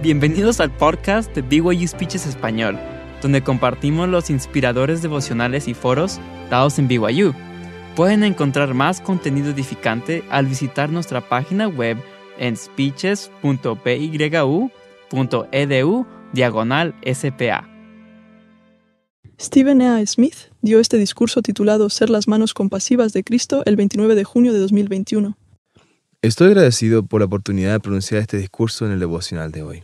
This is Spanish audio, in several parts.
Bienvenidos al podcast de BYU Speeches Español, donde compartimos los inspiradores devocionales y foros dados en BYU. Pueden encontrar más contenido edificante al visitar nuestra página web en speeches.byu.edu diagonal SPA. Stephen A. Smith dio este discurso titulado Ser las manos compasivas de Cristo el 29 de junio de 2021. Estoy agradecido por la oportunidad de pronunciar este discurso en el devocional de hoy.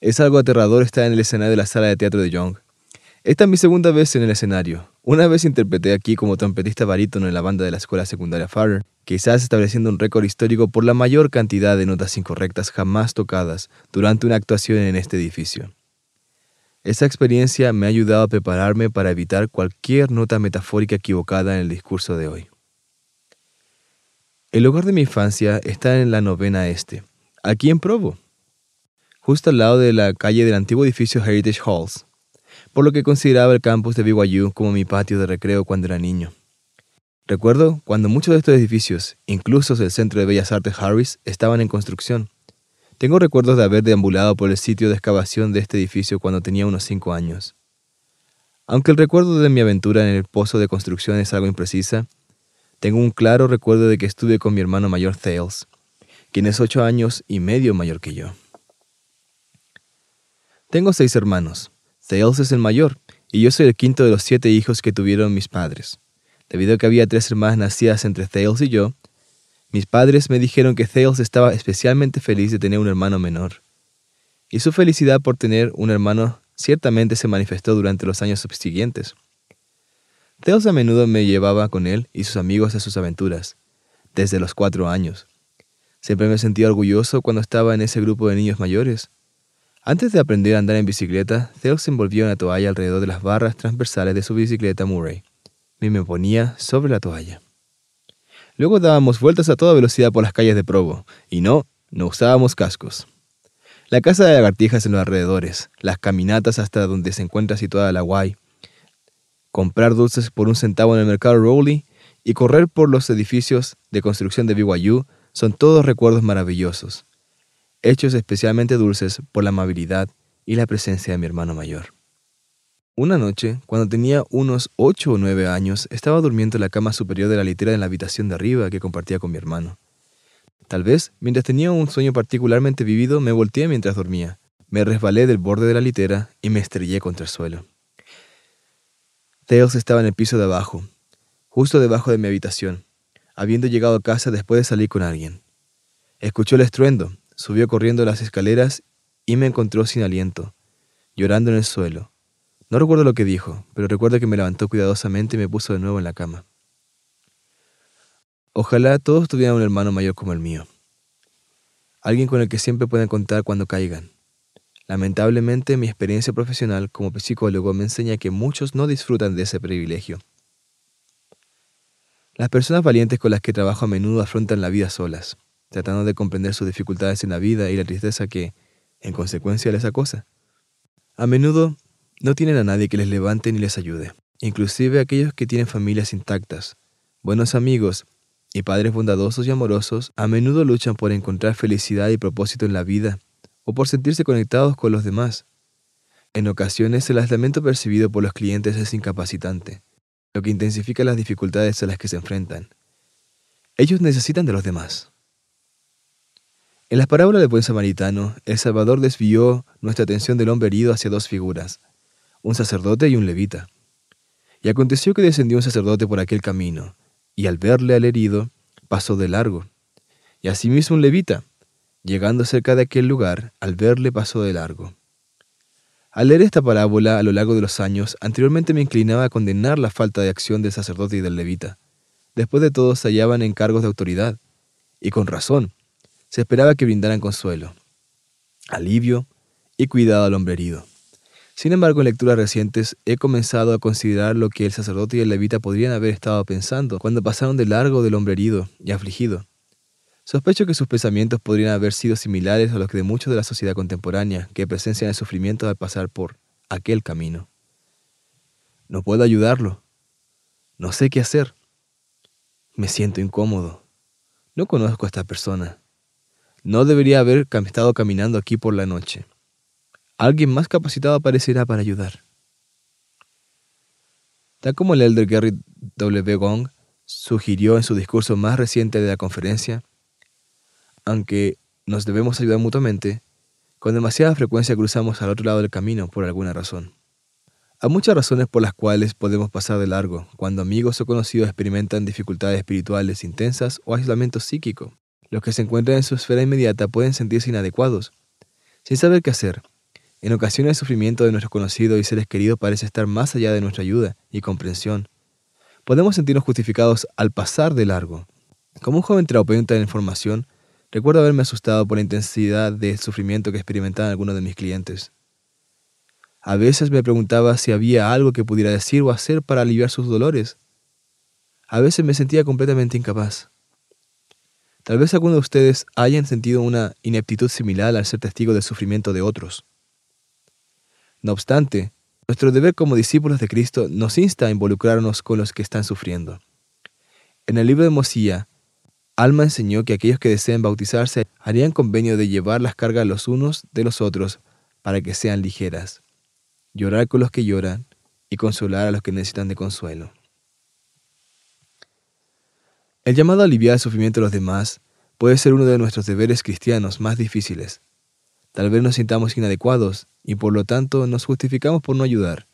Es algo aterrador estar en el escenario de la sala de teatro de Young. Esta es mi segunda vez en el escenario. Una vez interpreté aquí como trompetista barítono en la banda de la escuela secundaria Farrer, quizás estableciendo un récord histórico por la mayor cantidad de notas incorrectas jamás tocadas durante una actuación en este edificio. Esa experiencia me ha ayudado a prepararme para evitar cualquier nota metafórica equivocada en el discurso de hoy. El hogar de mi infancia está en la novena este, aquí en Provo, justo al lado de la calle del antiguo edificio Heritage Halls, por lo que consideraba el campus de BYU como mi patio de recreo cuando era niño. Recuerdo cuando muchos de estos edificios, incluso el Centro de Bellas Artes Harris, estaban en construcción. Tengo recuerdos de haber deambulado por el sitio de excavación de este edificio cuando tenía unos cinco años. Aunque el recuerdo de mi aventura en el pozo de construcción es algo imprecisa, tengo un claro recuerdo de que estuve con mi hermano mayor Thales, quien es ocho años y medio mayor que yo. Tengo seis hermanos. Thales es el mayor, y yo soy el quinto de los siete hijos que tuvieron mis padres. Debido a que había tres hermanas nacidas entre Thales y yo, mis padres me dijeron que Thales estaba especialmente feliz de tener un hermano menor. Y su felicidad por tener un hermano ciertamente se manifestó durante los años subsiguientes. Theos a menudo me llevaba con él y sus amigos a sus aventuras, desde los cuatro años. Siempre me sentía orgulloso cuando estaba en ese grupo de niños mayores. Antes de aprender a andar en bicicleta, Theos se envolvía una toalla alrededor de las barras transversales de su bicicleta Murray me ponía sobre la toalla. Luego dábamos vueltas a toda velocidad por las calles de Provo, y no, no usábamos cascos. La casa de lagartijas en los alrededores, las caminatas hasta donde se encuentra situada la Guay, comprar dulces por un centavo en el mercado Rowley y correr por los edificios de construcción de BYU son todos recuerdos maravillosos, hechos especialmente dulces por la amabilidad y la presencia de mi hermano mayor. Una noche, cuando tenía unos ocho o nueve años, estaba durmiendo en la cama superior de la litera en la habitación de arriba que compartía con mi hermano. Tal vez, mientras tenía un sueño particularmente vivido, me volteé mientras dormía. Me resbalé del borde de la litera y me estrellé contra el suelo. Thales estaba en el piso de abajo, justo debajo de mi habitación, habiendo llegado a casa después de salir con alguien. Escuchó el estruendo, subió corriendo las escaleras y me encontró sin aliento, llorando en el suelo. No recuerdo lo que dijo, pero recuerdo que me levantó cuidadosamente y me puso de nuevo en la cama. Ojalá todos tuvieran un hermano mayor como el mío. Alguien con el que siempre puedan contar cuando caigan. Lamentablemente, mi experiencia profesional como psicólogo me enseña que muchos no disfrutan de ese privilegio. Las personas valientes con las que trabajo a menudo afrontan la vida solas, tratando de comprender sus dificultades en la vida y la tristeza que, en consecuencia, les acosa. A menudo no tienen a nadie que les levante ni les ayude, inclusive aquellos que tienen familias intactas, buenos amigos y padres bondadosos y amorosos, a menudo luchan por encontrar felicidad y propósito en la vida o por sentirse conectados con los demás. En ocasiones el aislamiento percibido por los clientes es incapacitante, lo que intensifica las dificultades a las que se enfrentan. Ellos necesitan de los demás. En la parábola del buen samaritano, el Salvador desvió nuestra atención del hombre herido hacia dos figuras, un sacerdote y un levita. Y aconteció que descendió un sacerdote por aquel camino, y al verle al herido, pasó de largo. Y asimismo un levita, Llegando cerca de aquel lugar, al verle pasó de largo. Al leer esta parábola a lo largo de los años, anteriormente me inclinaba a condenar la falta de acción del sacerdote y del levita. Después de todo se hallaban en cargos de autoridad, y con razón, se esperaba que brindaran consuelo, alivio y cuidado al hombre herido. Sin embargo, en lecturas recientes he comenzado a considerar lo que el sacerdote y el levita podrían haber estado pensando cuando pasaron de largo del hombre herido y afligido. Sospecho que sus pensamientos podrían haber sido similares a los de muchos de la sociedad contemporánea que presencian el sufrimiento al pasar por aquel camino. No puedo ayudarlo. No sé qué hacer. Me siento incómodo. No conozco a esta persona. No debería haber estado caminando aquí por la noche. Alguien más capacitado aparecerá para ayudar. Tal como el elder Gary W. Gong sugirió en su discurso más reciente de la conferencia, aunque nos debemos ayudar mutuamente, con demasiada frecuencia cruzamos al otro lado del camino por alguna razón. Hay muchas razones por las cuales podemos pasar de largo cuando amigos o conocidos experimentan dificultades espirituales intensas o aislamiento psíquico. Los que se encuentran en su esfera inmediata pueden sentirse inadecuados, sin saber qué hacer. En ocasiones el sufrimiento de nuestros conocidos y seres queridos parece estar más allá de nuestra ayuda y comprensión. Podemos sentirnos justificados al pasar de largo. Como un joven terapeuta de información, recuerdo haberme asustado por la intensidad del sufrimiento que experimentaban algunos de mis clientes. A veces me preguntaba si había algo que pudiera decir o hacer para aliviar sus dolores. A veces me sentía completamente incapaz. Tal vez algunos de ustedes hayan sentido una ineptitud similar al ser testigo del sufrimiento de otros. No obstante, nuestro deber como discípulos de Cristo nos insta a involucrarnos con los que están sufriendo. En el libro de Mosía, Alma enseñó que aquellos que deseen bautizarse harían convenio de llevar las cargas los unos de los otros para que sean ligeras llorar con los que lloran y consolar a los que necesitan de consuelo. El llamado a aliviar el sufrimiento de los demás puede ser uno de nuestros deberes cristianos más difíciles. Tal vez nos sintamos inadecuados y por lo tanto nos justificamos por no ayudar.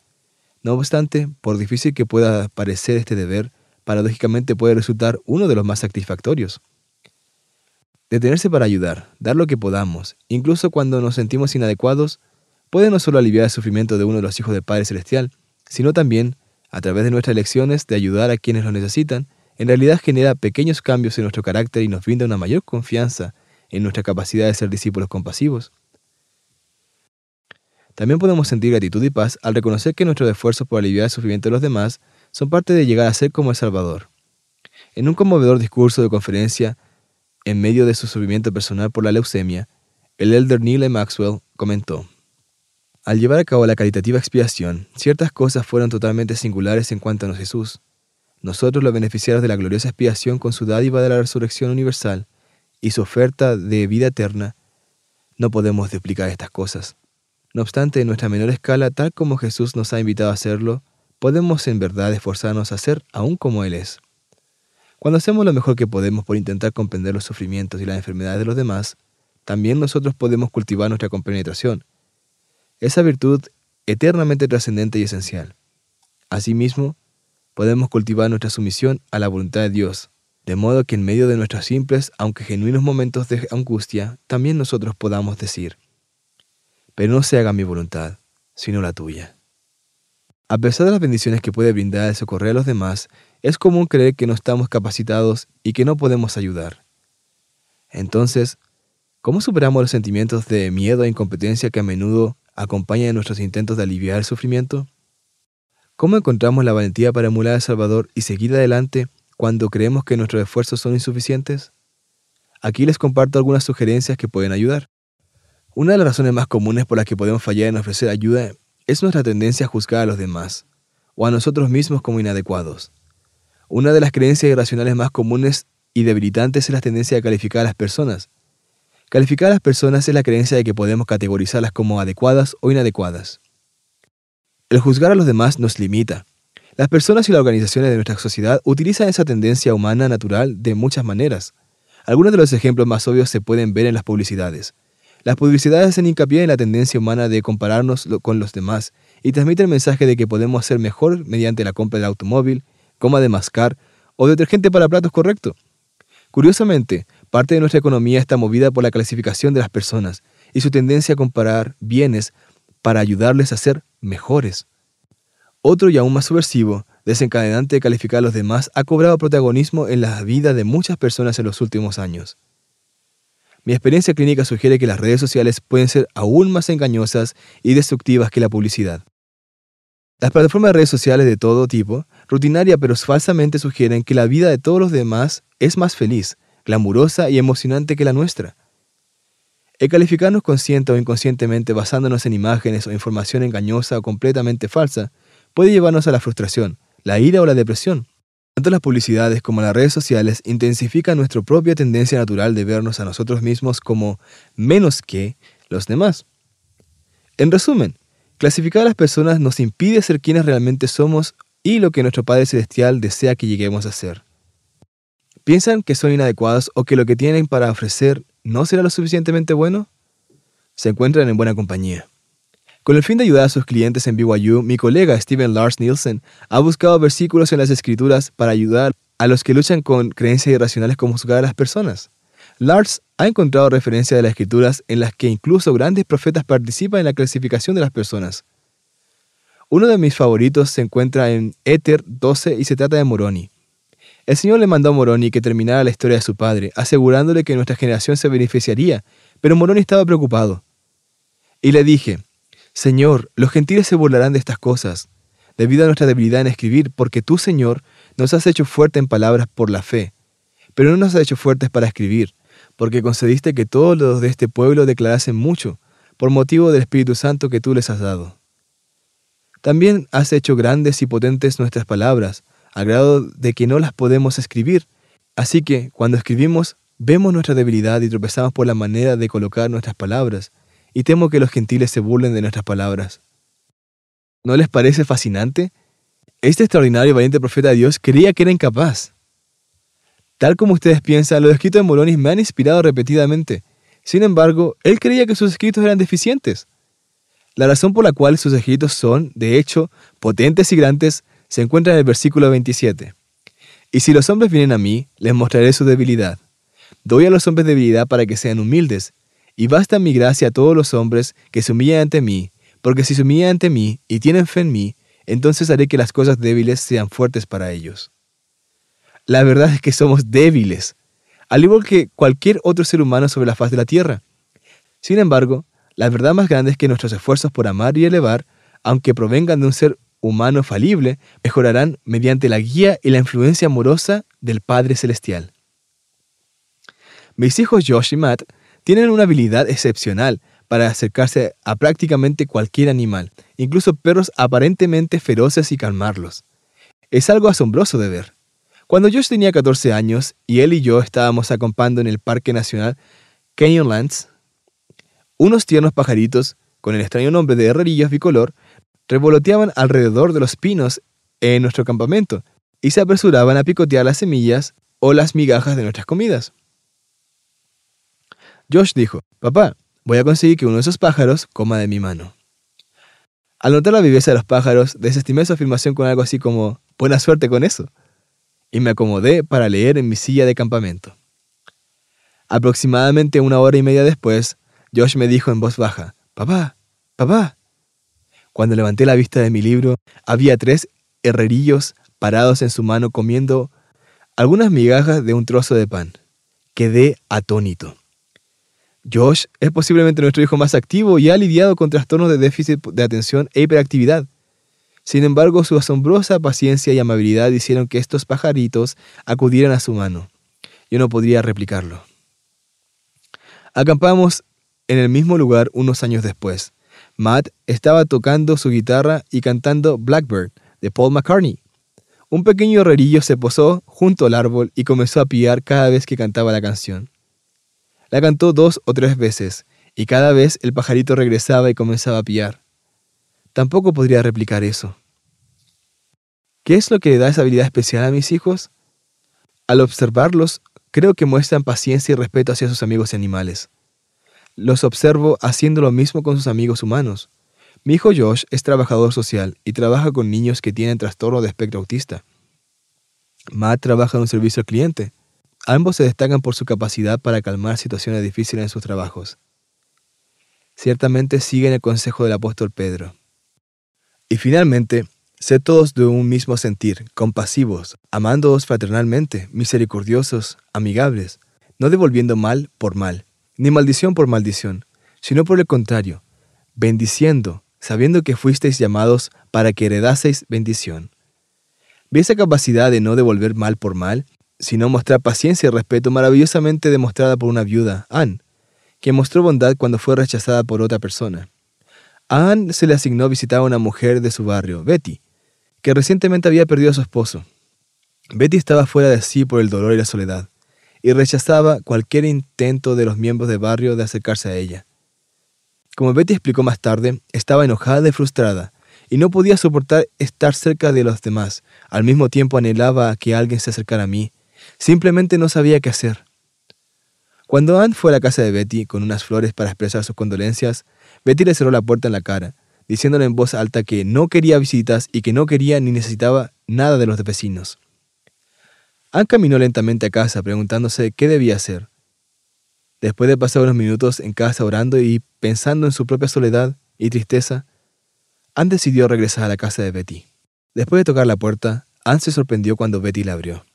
No obstante, por difícil que pueda parecer este deber, paradójicamente puede resultar uno de los más satisfactorios. Detenerse para ayudar, dar lo que podamos, incluso cuando nos sentimos inadecuados, puede no solo aliviar el sufrimiento de uno de los hijos del Padre Celestial, sino también, a través de nuestras elecciones de ayudar a quienes lo necesitan, en realidad genera pequeños cambios en nuestro carácter y nos brinda una mayor confianza en nuestra capacidad de ser discípulos compasivos. También podemos sentir gratitud y paz al reconocer que nuestros esfuerzos por aliviar el sufrimiento de los demás son parte de llegar a ser como el Salvador. En un conmovedor discurso de conferencia, en medio de su sufrimiento personal por la leucemia, el elder Neil Maxwell comentó, al llevar a cabo la caritativa expiación, ciertas cosas fueron totalmente singulares en cuanto a Jesús. Nosotros, los beneficiarios de la gloriosa expiación con su dádiva de la resurrección universal y su oferta de vida eterna, no podemos duplicar estas cosas. No obstante, en nuestra menor escala, tal como Jesús nos ha invitado a hacerlo, podemos en verdad esforzarnos a ser aún como Él es. Cuando hacemos lo mejor que podemos por intentar comprender los sufrimientos y las enfermedades de los demás, también nosotros podemos cultivar nuestra compenetración, esa virtud eternamente trascendente y esencial. Asimismo, podemos cultivar nuestra sumisión a la voluntad de Dios, de modo que en medio de nuestros simples, aunque genuinos momentos de angustia, también nosotros podamos decir, pero no se haga mi voluntad, sino la tuya. A pesar de las bendiciones que puede brindar el socorrer a los demás, es común creer que no estamos capacitados y que no podemos ayudar. Entonces, ¿cómo superamos los sentimientos de miedo e incompetencia que a menudo acompaña nuestros intentos de aliviar el sufrimiento? ¿Cómo encontramos la valentía para emular al Salvador y seguir adelante cuando creemos que nuestros esfuerzos son insuficientes? Aquí les comparto algunas sugerencias que pueden ayudar. Una de las razones más comunes por las que podemos fallar en ofrecer ayuda es nuestra tendencia a juzgar a los demás o a nosotros mismos como inadecuados. Una de las creencias irracionales más comunes y debilitantes es la tendencia a calificar a las personas, Calificar a las personas es la creencia de que podemos categorizarlas como adecuadas o inadecuadas. El juzgar a los demás nos limita. Las personas y las organizaciones de nuestra sociedad utilizan esa tendencia humana natural de muchas maneras. Algunos de los ejemplos más obvios se pueden ver en las publicidades. Las publicidades hacen hincapié en la tendencia humana de compararnos con los demás y transmiten el mensaje de que podemos hacer mejor mediante la compra del automóvil, coma de mascar o detergente para platos correcto. Curiosamente, Parte de nuestra economía está movida por la clasificación de las personas y su tendencia a comparar bienes para ayudarles a ser mejores. Otro y aún más subversivo, desencadenante de calificar a los demás, ha cobrado protagonismo en la vida de muchas personas en los últimos años. Mi experiencia clínica sugiere que las redes sociales pueden ser aún más engañosas y destructivas que la publicidad. Las plataformas de redes sociales de todo tipo, rutinaria pero falsamente sugieren que la vida de todos los demás es más feliz, glamurosa y emocionante que la nuestra. El calificarnos consciente o inconscientemente basándonos en imágenes o información engañosa o completamente falsa puede llevarnos a la frustración, la ira o la depresión. Tanto las publicidades como las redes sociales intensifican nuestra propia tendencia natural de vernos a nosotros mismos como menos que los demás. En resumen, clasificar a las personas nos impide ser quienes realmente somos y lo que nuestro Padre Celestial desea que lleguemos a ser. ¿Piensan que son inadecuados o que lo que tienen para ofrecer no será lo suficientemente bueno? Se encuentran en buena compañía. Con el fin de ayudar a sus clientes en BYU, mi colega Steven Lars Nielsen ha buscado versículos en las Escrituras para ayudar a los que luchan con creencias irracionales como juzgar a las personas. Lars ha encontrado referencias de las Escrituras en las que incluso grandes profetas participan en la clasificación de las personas. Uno de mis favoritos se encuentra en Éter 12 y se trata de Moroni. El Señor le mandó a Moroni que terminara la historia de su padre, asegurándole que nuestra generación se beneficiaría, pero Moroni estaba preocupado. Y le dije, Señor, los gentiles se burlarán de estas cosas, debido a nuestra debilidad en escribir, porque tú, Señor, nos has hecho fuerte en palabras por la fe, pero no nos has hecho fuertes para escribir, porque concediste que todos los de este pueblo declarasen mucho, por motivo del Espíritu Santo que tú les has dado. También has hecho grandes y potentes nuestras palabras, a grado de que no las podemos escribir. Así que, cuando escribimos, vemos nuestra debilidad y tropezamos por la manera de colocar nuestras palabras, y temo que los gentiles se burlen de nuestras palabras. ¿No les parece fascinante? Este extraordinario y valiente profeta de Dios creía que era incapaz. Tal como ustedes piensan, los escritos de Moronis me han inspirado repetidamente. Sin embargo, él creía que sus escritos eran deficientes. La razón por la cual sus escritos son, de hecho, potentes y grandes se encuentra en el versículo 27. Y si los hombres vienen a mí, les mostraré su debilidad. Doy a los hombres debilidad para que sean humildes, y basta mi gracia a todos los hombres que se humillan ante mí, porque si se humillan ante mí y tienen fe en mí, entonces haré que las cosas débiles sean fuertes para ellos. La verdad es que somos débiles, al igual que cualquier otro ser humano sobre la faz de la tierra. Sin embargo, la verdad más grande es que nuestros esfuerzos por amar y elevar, aunque provengan de un ser humano falible, mejorarán mediante la guía y la influencia amorosa del Padre Celestial. Mis hijos Josh y Matt tienen una habilidad excepcional para acercarse a prácticamente cualquier animal, incluso perros aparentemente feroces y calmarlos. Es algo asombroso de ver. Cuando Josh tenía 14 años y él y yo estábamos acampando en el Parque Nacional Canyonlands, unos tiernos pajaritos, con el extraño nombre de herrerillos bicolor, revoloteaban alrededor de los pinos en nuestro campamento y se apresuraban a picotear las semillas o las migajas de nuestras comidas. Josh dijo, Papá, voy a conseguir que uno de esos pájaros coma de mi mano. Al notar la viveza de los pájaros, desestimé su afirmación con algo así como, buena suerte con eso, y me acomodé para leer en mi silla de campamento. Aproximadamente una hora y media después, Josh me dijo en voz baja, Papá, papá. Cuando levanté la vista de mi libro, había tres herrerillos parados en su mano comiendo algunas migajas de un trozo de pan. Quedé atónito. Josh es posiblemente nuestro hijo más activo y ha lidiado con trastornos de déficit de atención e hiperactividad. Sin embargo, su asombrosa paciencia y amabilidad hicieron que estos pajaritos acudieran a su mano. Yo no podría replicarlo. Acampamos en el mismo lugar unos años después. Matt estaba tocando su guitarra y cantando Blackbird de Paul McCartney. Un pequeño herrerillo se posó junto al árbol y comenzó a pillar cada vez que cantaba la canción. La cantó dos o tres veces, y cada vez el pajarito regresaba y comenzaba a pillar. Tampoco podría replicar eso. ¿Qué es lo que le da esa habilidad especial a mis hijos? Al observarlos, creo que muestran paciencia y respeto hacia sus amigos animales. Los observo haciendo lo mismo con sus amigos humanos. Mi hijo Josh es trabajador social y trabaja con niños que tienen trastorno de espectro autista. Matt trabaja en un servicio al cliente. Ambos se destacan por su capacidad para calmar situaciones difíciles en sus trabajos. Ciertamente siguen el consejo del apóstol Pedro. Y finalmente, sed todos de un mismo sentir, compasivos, amándoos fraternalmente, misericordiosos, amigables, no devolviendo mal por mal, ni maldición por maldición, sino por el contrario, bendiciendo, sabiendo que fuisteis llamados para que heredaseis bendición. Vi esa capacidad de no devolver mal por mal sino mostrar paciencia y respeto maravillosamente demostrada por una viuda, Anne, que mostró bondad cuando fue rechazada por otra persona. A Anne se le asignó visitar a una mujer de su barrio, Betty, que recientemente había perdido a su esposo. Betty estaba fuera de sí por el dolor y la soledad, y rechazaba cualquier intento de los miembros del barrio de acercarse a ella. Como Betty explicó más tarde, estaba enojada y frustrada, y no podía soportar estar cerca de los demás. Al mismo tiempo anhelaba que alguien se acercara a mí. Simplemente no sabía qué hacer. Cuando Anne fue a la casa de Betty con unas flores para expresar sus condolencias, Betty le cerró la puerta en la cara, diciéndole en voz alta que no quería visitas y que no quería ni necesitaba nada de los vecinos. Anne caminó lentamente a casa preguntándose qué debía hacer. Después de pasar unos minutos en casa orando y pensando en su propia soledad y tristeza, Anne decidió regresar a la casa de Betty. Después de tocar la puerta, Anne se sorprendió cuando Betty la abrió.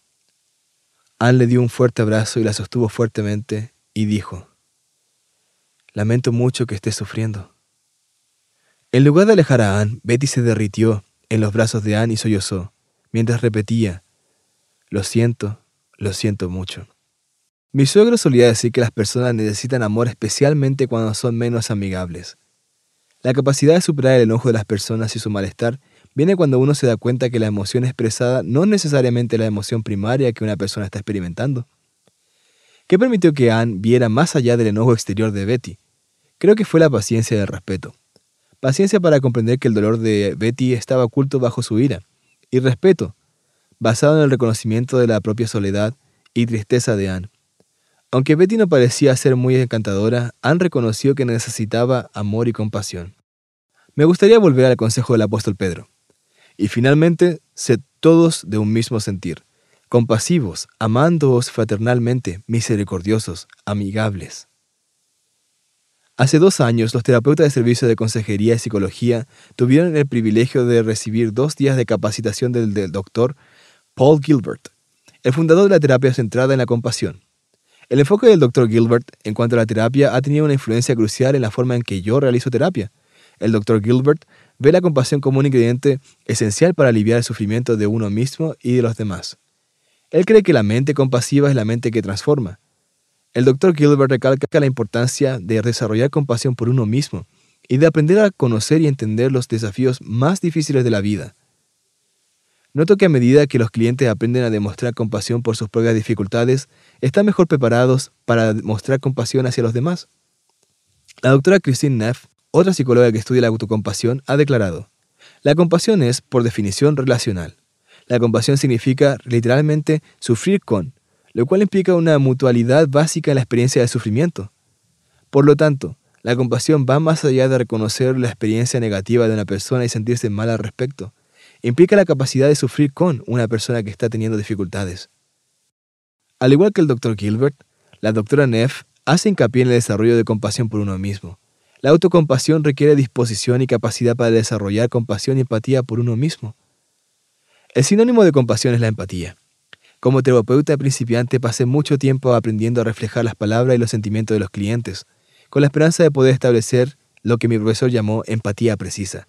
Anne le dio un fuerte abrazo y la sostuvo fuertemente y dijo, Lamento mucho que estés sufriendo. En lugar de alejar a Anne, Betty se derritió en los brazos de Anne y sollozó, mientras repetía, Lo siento, lo siento mucho. Mi suegro solía decir que las personas necesitan amor especialmente cuando son menos amigables. La capacidad de superar el enojo de las personas y su malestar viene cuando uno se da cuenta que la emoción expresada no es necesariamente la emoción primaria que una persona está experimentando. ¿Qué permitió que Anne viera más allá del enojo exterior de Betty? Creo que fue la paciencia y el respeto. Paciencia para comprender que el dolor de Betty estaba oculto bajo su ira, y respeto, basado en el reconocimiento de la propia soledad y tristeza de Anne. Aunque Betty no parecía ser muy encantadora, Anne reconoció que necesitaba amor y compasión. Me gustaría volver al consejo del apóstol Pedro. Y finalmente, sed todos de un mismo sentir, compasivos, amándoos fraternalmente, misericordiosos, amigables. Hace dos años, los terapeutas de servicio de consejería y psicología tuvieron el privilegio de recibir dos días de capacitación del, del doctor Paul Gilbert, el fundador de la terapia centrada en la compasión. El enfoque del Dr. Gilbert en cuanto a la terapia ha tenido una influencia crucial en la forma en que yo realizo terapia. El Dr. Gilbert ve la compasión como un ingrediente esencial para aliviar el sufrimiento de uno mismo y de los demás. Él cree que la mente compasiva es la mente que transforma. El Dr. Gilbert recalca la importancia de desarrollar compasión por uno mismo y de aprender a conocer y entender los desafíos más difíciles de la vida. Noto que a medida que los clientes aprenden a demostrar compasión por sus propias dificultades, están mejor preparados para mostrar compasión hacia los demás. La doctora Christine Neff, otra psicóloga que estudia la autocompasión, ha declarado, la compasión es, por definición, relacional. La compasión significa literalmente sufrir con, lo cual implica una mutualidad básica en la experiencia de sufrimiento. Por lo tanto, la compasión va más allá de reconocer la experiencia negativa de una persona y sentirse mal al respecto implica la capacidad de sufrir con una persona que está teniendo dificultades. Al igual que el Dr. Gilbert, la doctora Neff hace hincapié en el desarrollo de compasión por uno mismo. La autocompasión requiere disposición y capacidad para desarrollar compasión y empatía por uno mismo. El sinónimo de compasión es la empatía. Como terapeuta principiante pasé mucho tiempo aprendiendo a reflejar las palabras y los sentimientos de los clientes, con la esperanza de poder establecer lo que mi profesor llamó empatía precisa.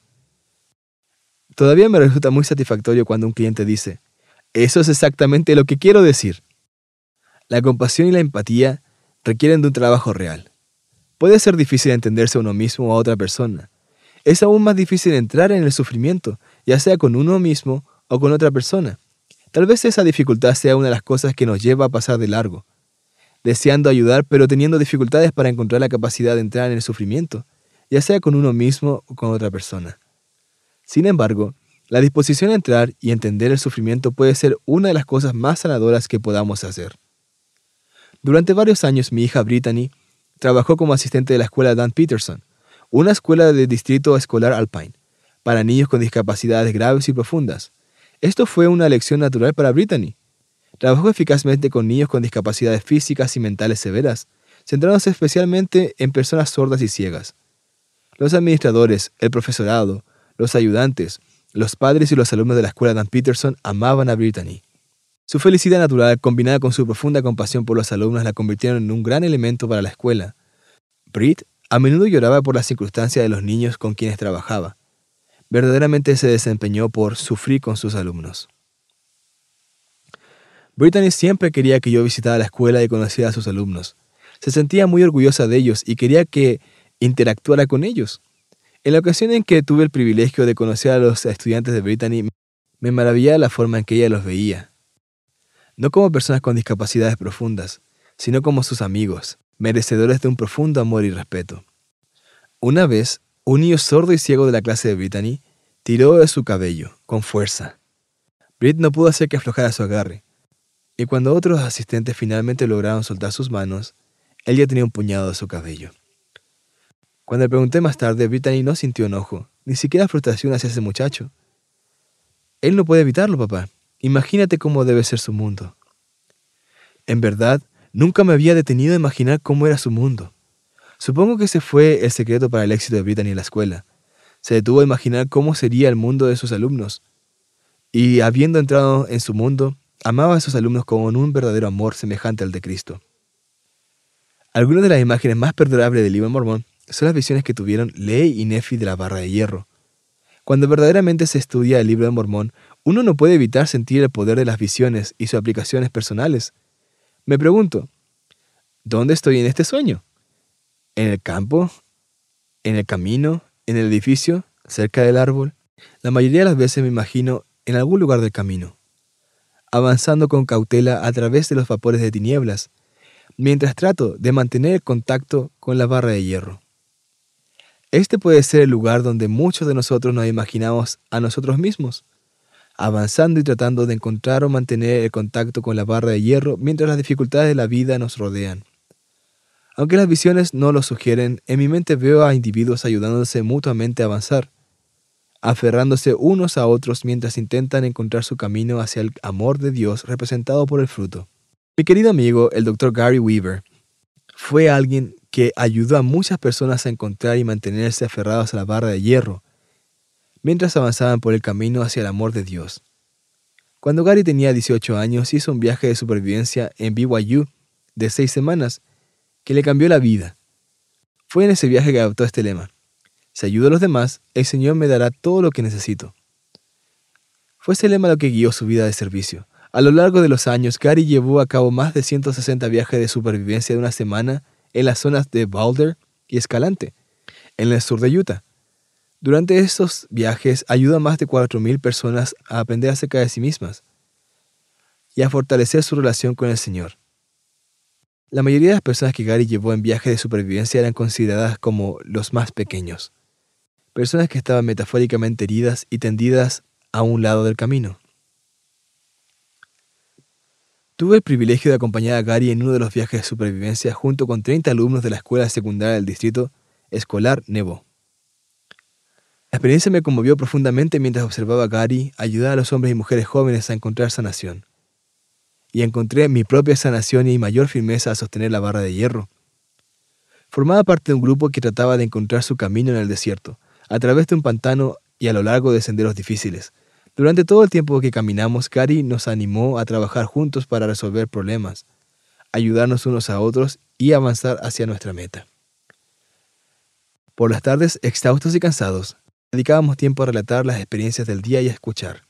Todavía me resulta muy satisfactorio cuando un cliente dice, eso es exactamente lo que quiero decir. La compasión y la empatía requieren de un trabajo real. Puede ser difícil entenderse a uno mismo o a otra persona. Es aún más difícil entrar en el sufrimiento, ya sea con uno mismo o con otra persona. Tal vez esa dificultad sea una de las cosas que nos lleva a pasar de largo, deseando ayudar pero teniendo dificultades para encontrar la capacidad de entrar en el sufrimiento, ya sea con uno mismo o con otra persona. Sin embargo, la disposición a entrar y entender el sufrimiento puede ser una de las cosas más sanadoras que podamos hacer. Durante varios años mi hija Brittany trabajó como asistente de la escuela Dan Peterson, una escuela del distrito escolar Alpine, para niños con discapacidades graves y profundas. Esto fue una lección natural para Brittany. Trabajó eficazmente con niños con discapacidades físicas y mentales severas, centrándose especialmente en personas sordas y ciegas. Los administradores, el profesorado, los ayudantes, los padres y los alumnos de la escuela Dan Peterson amaban a Brittany. Su felicidad natural, combinada con su profunda compasión por los alumnos, la convirtieron en un gran elemento para la escuela. Britt a menudo lloraba por las circunstancias de los niños con quienes trabajaba. Verdaderamente se desempeñó por sufrir con sus alumnos. Brittany siempre quería que yo visitara la escuela y conociera a sus alumnos. Se sentía muy orgullosa de ellos y quería que interactuara con ellos. En la ocasión en que tuve el privilegio de conocer a los estudiantes de Brittany, me maravillaba la forma en que ella los veía. no como personas con discapacidades profundas, sino como sus amigos, merecedores de un profundo amor y respeto. Una vez, un niño sordo y ciego de la clase de Brittany tiró de su cabello, con fuerza. Britt no pudo hacer que aflojara su agarre, y cuando otros asistentes finalmente lograron soltar sus manos, él ya tenía un puñado de su cabello. Cuando le pregunté más tarde, Brittany no sintió enojo, ni siquiera frustración hacia ese muchacho. Él no puede evitarlo, papá. Imagínate cómo debe ser su mundo. En verdad, nunca me había detenido a imaginar cómo era su mundo. Supongo que ese fue el secreto para el éxito de Brittany en la escuela. Se detuvo a imaginar cómo sería el mundo de sus alumnos. Y habiendo entrado en su mundo, amaba a sus alumnos con un verdadero amor semejante al de Cristo. Algunas de las imágenes más perdurables del libro mormón son las visiones que tuvieron Ley y Nefi de la barra de hierro. Cuando verdaderamente se estudia el libro de Mormón, uno no puede evitar sentir el poder de las visiones y sus aplicaciones personales. Me pregunto, ¿dónde estoy en este sueño? ¿En el campo? ¿En el camino? ¿En el edificio? ¿Cerca del árbol? La mayoría de las veces me imagino en algún lugar del camino, avanzando con cautela a través de los vapores de tinieblas, mientras trato de mantener el contacto con la barra de hierro. Este puede ser el lugar donde muchos de nosotros nos imaginamos a nosotros mismos, avanzando y tratando de encontrar o mantener el contacto con la barra de hierro mientras las dificultades de la vida nos rodean. Aunque las visiones no lo sugieren, en mi mente veo a individuos ayudándose mutuamente a avanzar, aferrándose unos a otros mientras intentan encontrar su camino hacia el amor de Dios representado por el fruto. Mi querido amigo, el Dr. Gary Weaver, fue alguien que ayudó a muchas personas a encontrar y mantenerse aferrados a la barra de hierro, mientras avanzaban por el camino hacia el amor de Dios. Cuando Gary tenía 18 años, hizo un viaje de supervivencia en BYU de seis semanas que le cambió la vida. Fue en ese viaje que adoptó este lema. Si ayudo a los demás, el Señor me dará todo lo que necesito. Fue ese lema lo que guió su vida de servicio. A lo largo de los años, Gary llevó a cabo más de 160 viajes de supervivencia de una semana en las zonas de Boulder y Escalante, en el sur de Utah. Durante estos viajes ayuda a más de 4.000 personas a aprender acerca de sí mismas y a fortalecer su relación con el Señor. La mayoría de las personas que Gary llevó en viajes de supervivencia eran consideradas como los más pequeños, personas que estaban metafóricamente heridas y tendidas a un lado del camino. Tuve el privilegio de acompañar a Gary en uno de los viajes de supervivencia junto con 30 alumnos de la escuela secundaria del distrito escolar Nebo. La experiencia me conmovió profundamente mientras observaba a Gary ayudar a los hombres y mujeres jóvenes a encontrar sanación. Y encontré mi propia sanación y mayor firmeza a sostener la barra de hierro. Formaba parte de un grupo que trataba de encontrar su camino en el desierto, a través de un pantano y a lo largo de senderos difíciles, durante todo el tiempo que caminamos, Gary nos animó a trabajar juntos para resolver problemas, ayudarnos unos a otros y avanzar hacia nuestra meta. Por las tardes, exhaustos y cansados, dedicábamos tiempo a relatar las experiencias del día y a escuchar,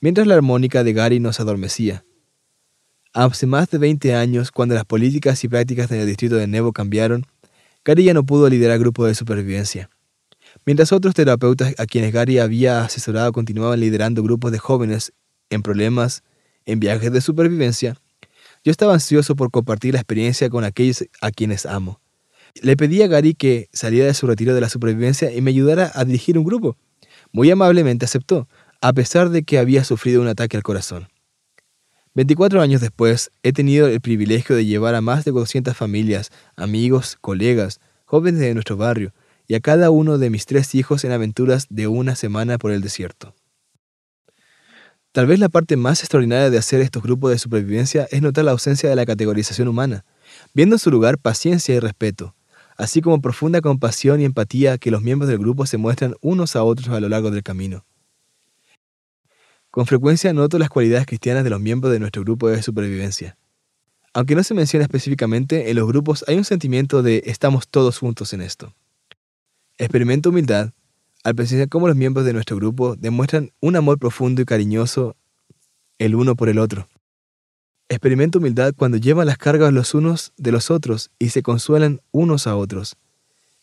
mientras la armónica de Gary nos adormecía. Hace más de 20 años, cuando las políticas y prácticas en el distrito de Nebo cambiaron, Gary ya no pudo liderar grupos de supervivencia. Mientras otros terapeutas a quienes Gary había asesorado continuaban liderando grupos de jóvenes en problemas, en viajes de supervivencia, yo estaba ansioso por compartir la experiencia con aquellos a quienes amo. Le pedí a Gary que saliera de su retiro de la supervivencia y me ayudara a dirigir un grupo. Muy amablemente aceptó, a pesar de que había sufrido un ataque al corazón. 24 años después, he tenido el privilegio de llevar a más de 200 familias, amigos, colegas, jóvenes de nuestro barrio, y a cada uno de mis tres hijos en aventuras de una semana por el desierto. Tal vez la parte más extraordinaria de hacer estos grupos de supervivencia es notar la ausencia de la categorización humana, viendo en su lugar paciencia y respeto, así como profunda compasión y empatía que los miembros del grupo se muestran unos a otros a lo largo del camino. Con frecuencia noto las cualidades cristianas de los miembros de nuestro grupo de supervivencia. Aunque no se menciona específicamente, en los grupos hay un sentimiento de estamos todos juntos en esto. Experimento humildad al presenciar cómo los miembros de nuestro grupo demuestran un amor profundo y cariñoso el uno por el otro. Experimento humildad cuando llevan las cargas los unos de los otros y se consuelan unos a otros,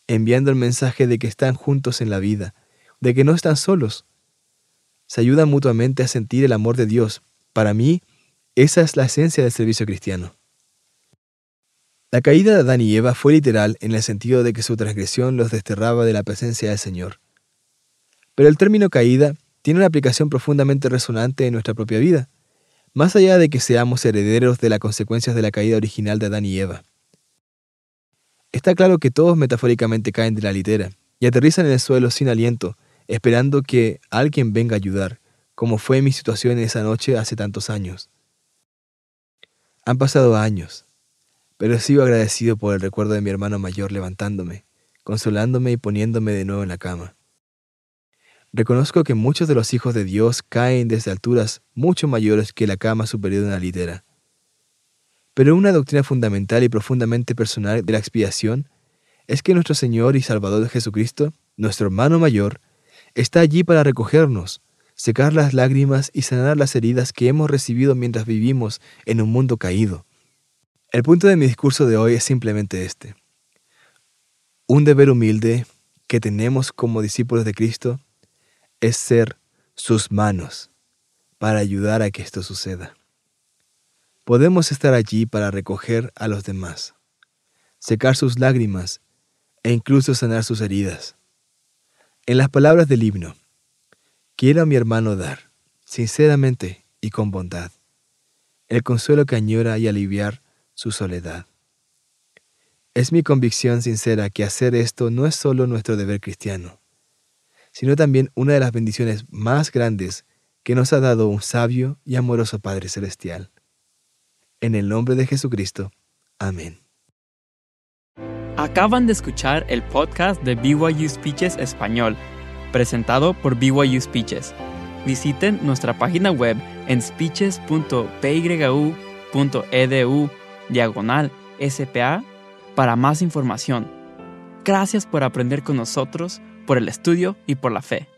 enviando el mensaje de que están juntos en la vida, de que no están solos. Se ayudan mutuamente a sentir el amor de Dios. Para mí, Esa es la esencia del servicio cristiano. La caída de Adán y Eva fue literal en el sentido de que su transgresión los desterraba de la presencia del Señor. Pero el término caída tiene una aplicación profundamente resonante en nuestra propia vida, más allá de que seamos herederos de las consecuencias de la caída original de Adán y Eva. Está claro que todos metafóricamente caen de la litera y aterrizan en el suelo sin aliento, esperando que alguien venga a ayudar, como fue mi situación esa noche hace tantos años. Han pasado años, pero sigo agradecido por el recuerdo de mi hermano mayor levantándome, consolándome y poniéndome de nuevo en la cama. Reconozco que muchos de los hijos de Dios caen desde alturas mucho mayores que la cama superior de una litera. Pero una doctrina fundamental y profundamente personal de la expiación es que nuestro Señor y Salvador Jesucristo, nuestro hermano mayor, está allí para recogernos, secar las lágrimas y sanar las heridas que hemos recibido mientras vivimos en un mundo caído. El punto de mi discurso de hoy es simplemente este. Un deber humilde que tenemos como discípulos de Cristo es ser sus manos para ayudar a que esto suceda. Podemos estar allí para recoger a los demás, secar sus lágrimas e incluso sanar sus heridas. En las palabras del himno, quiero a mi hermano dar, sinceramente y con bondad, el consuelo que añora y aliviar su soledad. Es mi convicción sincera que hacer esto no es solo nuestro deber cristiano, sino también una de las bendiciones más grandes que nos ha dado un sabio y amoroso Padre Celestial. En el nombre de Jesucristo. Amén. Acaban de escuchar el podcast de BYU Speeches Español, presentado por BYU Speeches. Visiten nuestra página web en speeches.pyu.edu diagonal SPA para más información. Gracias por aprender con nosotros, por el estudio y por la fe.